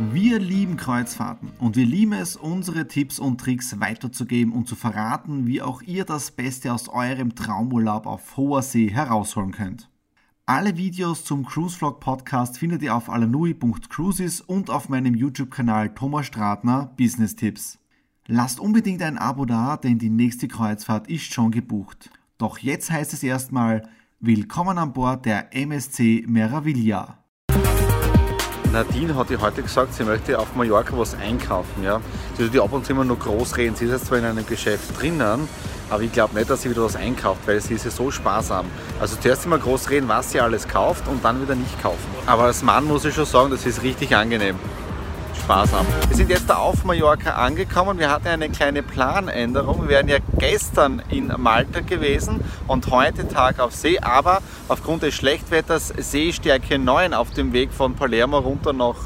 Wir lieben Kreuzfahrten und wir lieben es, unsere Tipps und Tricks weiterzugeben und zu verraten, wie auch ihr das Beste aus eurem Traumurlaub auf hoher See herausholen könnt. Alle Videos zum Cruise Vlog Podcast findet ihr auf alanui.cruises und auf meinem YouTube-Kanal Thomas Stratner Business Tipps. Lasst unbedingt ein Abo da, denn die nächste Kreuzfahrt ist schon gebucht. Doch jetzt heißt es erstmal Willkommen an Bord der MSC Meraviglia. Nadine hat ja heute gesagt, sie möchte auf Mallorca was einkaufen. Ja. Sie wird ab und zu immer nur groß reden. Sie ist jetzt zwar in einem Geschäft drinnen, aber ich glaube nicht, dass sie wieder was einkauft, weil sie ist ja so sparsam. Also zuerst immer groß reden, was sie alles kauft und dann wieder nicht kaufen. Aber als Mann muss ich schon sagen, das ist richtig angenehm sparsam. Wir sind jetzt da auf Mallorca angekommen. Wir hatten eine kleine Planänderung. Wir wären ja gestern in Malta gewesen und heute Tag auf See, aber aufgrund des Schlechtwetters Seestärke 9 auf dem Weg von Palermo runter nach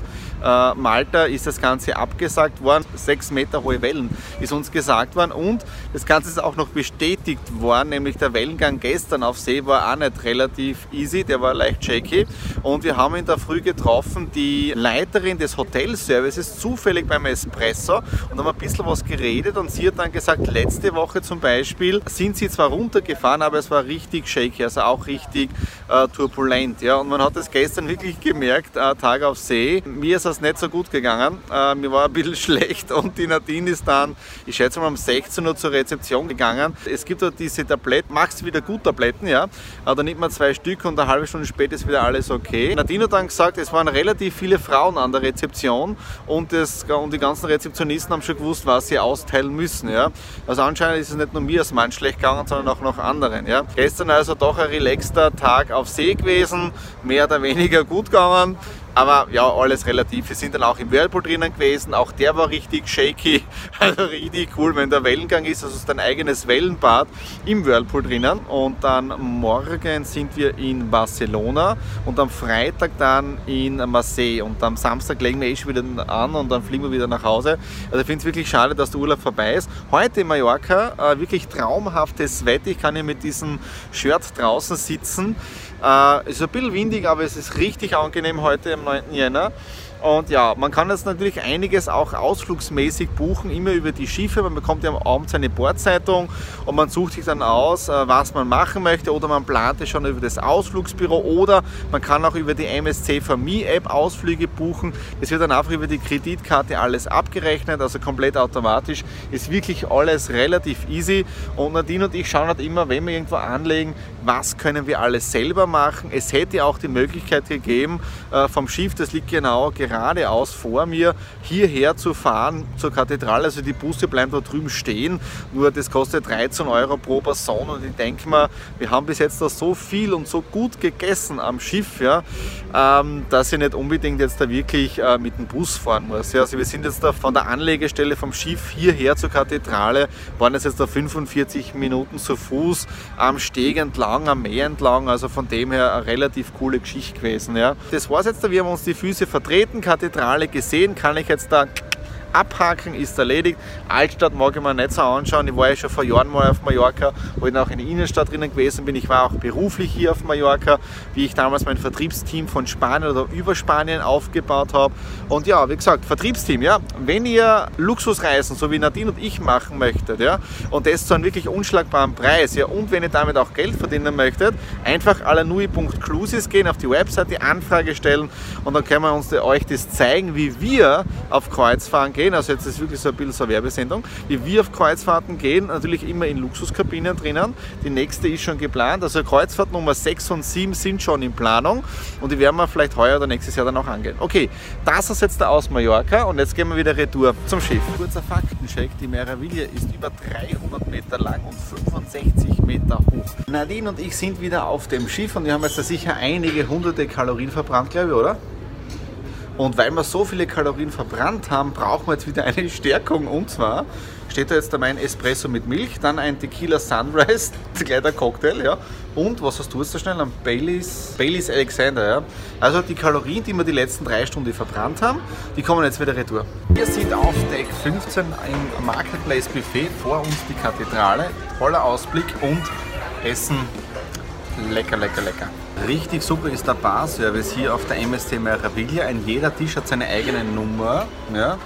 äh, Malta ist das Ganze abgesagt worden. Sechs Meter hohe Wellen ist uns gesagt worden und das Ganze ist auch noch bestätigt worden, nämlich der Wellengang gestern auf See war auch nicht relativ easy, der war leicht shaky und wir haben in der Früh getroffen die Leiterin des Hotelservices zufällig beim Espresso und haben ein bisschen was geredet und sie hat dann gesagt, letzte Woche zum Beispiel sind sie zwar runtergefahren, aber es war richtig shaky, also auch richtig äh, turbulent. Ja? Und man hat es gestern wirklich gemerkt, äh, Tag auf See. Mir ist das nicht so gut gegangen. Äh, mir war ein bisschen schlecht und die Nadine ist dann, ich schätze mal um 16 Uhr zur Rezeption gegangen. Es gibt dort diese Tabletten, machst wieder gut Tabletten, ja. Äh, da nimmt man zwei Stück und eine halbe Stunde später ist wieder alles okay. Nadine hat dann gesagt, es waren relativ viele Frauen an der Rezeption und, das, und die ganzen Rezeptionisten haben schon gewusst, was sie austeilen müssen. Ja. Also anscheinend ist es nicht nur mir als Mann schlecht gegangen, sondern auch noch anderen. Ja. Gestern also doch ein relaxter Tag auf See gewesen, mehr oder weniger gut gegangen. Aber ja, alles relativ. Wir sind dann auch im Whirlpool drinnen gewesen. Auch der war richtig shaky. Also richtig cool, wenn der Wellengang ist. Also ist dein eigenes Wellenbad im Whirlpool drinnen. Und dann morgen sind wir in Barcelona und am Freitag dann in Marseille. Und am Samstag legen wir eh schon wieder an und dann fliegen wir wieder nach Hause. Also ich finde es wirklich schade, dass der Urlaub vorbei ist. Heute in Mallorca äh, wirklich traumhaftes Wetter. Ich kann hier mit diesem Shirt draußen sitzen. Äh, ist ein bisschen windig, aber es ist richtig angenehm heute am 9. Jänner. Und ja, man kann jetzt natürlich einiges auch ausflugsmäßig buchen, immer über die Schiffe. Man bekommt ja am Abend seine Bordzeitung und man sucht sich dann aus, äh, was man machen möchte oder man plant es schon über das Ausflugsbüro oder man kann auch über die MSC Me App Ausflüge buchen. Das wird dann einfach über die Kreditkarte alles abgerechnet, also komplett automatisch. Ist wirklich alles relativ easy und Nadine und ich schauen halt immer, wenn wir irgendwo anlegen, was können wir alles selber machen. Es hätte auch die Möglichkeit gegeben, äh, vom Schiff, das liegt genau gerade geradeaus vor mir hierher zu fahren zur Kathedrale. Also die Busse bleiben da drüben stehen, nur das kostet 13 Euro pro Person und ich denke mal, wir haben bis jetzt da so viel und so gut gegessen am Schiff, ja, ähm, dass ich nicht unbedingt jetzt da wirklich äh, mit dem Bus fahren muss. Ja. Also wir sind jetzt da von der Anlegestelle vom Schiff hierher zur Kathedrale, waren es jetzt da 45 Minuten zu Fuß am Steg entlang, am Meer entlang, also von dem her eine relativ coole Geschichte gewesen. Ja. Das war es jetzt, da, wir haben uns die Füße vertreten, Kathedrale gesehen, kann ich jetzt da abhaken, ist erledigt. Altstadt mag ich mir nicht so anschauen. Ich war ja schon vor Jahren mal auf Mallorca, wo ich auch in der Innenstadt drinnen gewesen bin. Ich war auch beruflich hier auf Mallorca, wie ich damals mein Vertriebsteam von Spanien oder über Spanien aufgebaut habe. Und ja, wie gesagt, Vertriebsteam, ja, wenn ihr Luxusreisen, so wie Nadine und ich machen möchtet, ja, und das zu einem wirklich unschlagbaren Preis, ja, und wenn ihr damit auch Geld verdienen möchtet, einfach alanui.cruises gehen, auf die Website, die Anfrage stellen und dann können wir uns euch das zeigen, wie wir auf Kreuzfahren gehen gehen, also jetzt ist wirklich so ein bisschen so eine Werbesendung, wie wir auf Kreuzfahrten gehen, natürlich immer in Luxuskabinen drinnen. Die nächste ist schon geplant, also Kreuzfahrt Nummer 6 und 7 sind schon in Planung und die werden wir vielleicht heuer oder nächstes Jahr dann auch angehen. Okay, das ist jetzt der aus Mallorca und jetzt gehen wir wieder retour zum Schiff. Kurzer Faktencheck, die Meraviglia ist über 300 Meter lang und 65 Meter hoch. Nadine und ich sind wieder auf dem Schiff und wir haben jetzt da sicher einige hunderte Kalorien verbrannt, glaube ich, oder? Und weil wir so viele Kalorien verbrannt haben, brauchen wir jetzt wieder eine Stärkung. Und zwar steht da jetzt mein Espresso mit Milch, dann ein Tequila Sunrise, gleich der Cocktail, ja. Und was hast du jetzt so schnell? Ein Baileys, Baileys Alexander, ja. Also die Kalorien, die wir die letzten drei Stunden verbrannt haben, die kommen jetzt wieder retour. Wir sind auf Deck 15 im Marketplace Buffet, vor uns die Kathedrale, toller Ausblick und Essen lecker, lecker, lecker. Richtig super ist der Barservice hier auf der MSC Meraviglia. Ein jeder Tisch hat seine eigene Nummer. Ja.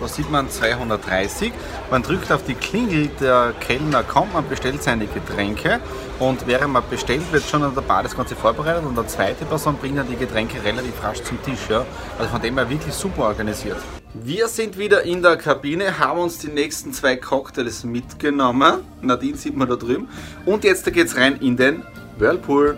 Da sieht man 230. Man drückt auf die Klingel, der Kellner kommt, man bestellt seine Getränke und während man bestellt, wird schon an der Bar das Ganze vorbereitet und eine zweite Person bringt dann die Getränke relativ rasch zum Tisch. Ja. Also von dem her wirklich super organisiert. Wir sind wieder in der Kabine, haben uns die nächsten zwei Cocktails mitgenommen. Nadine sieht man da drüben. Und jetzt geht es rein in den Whirlpool.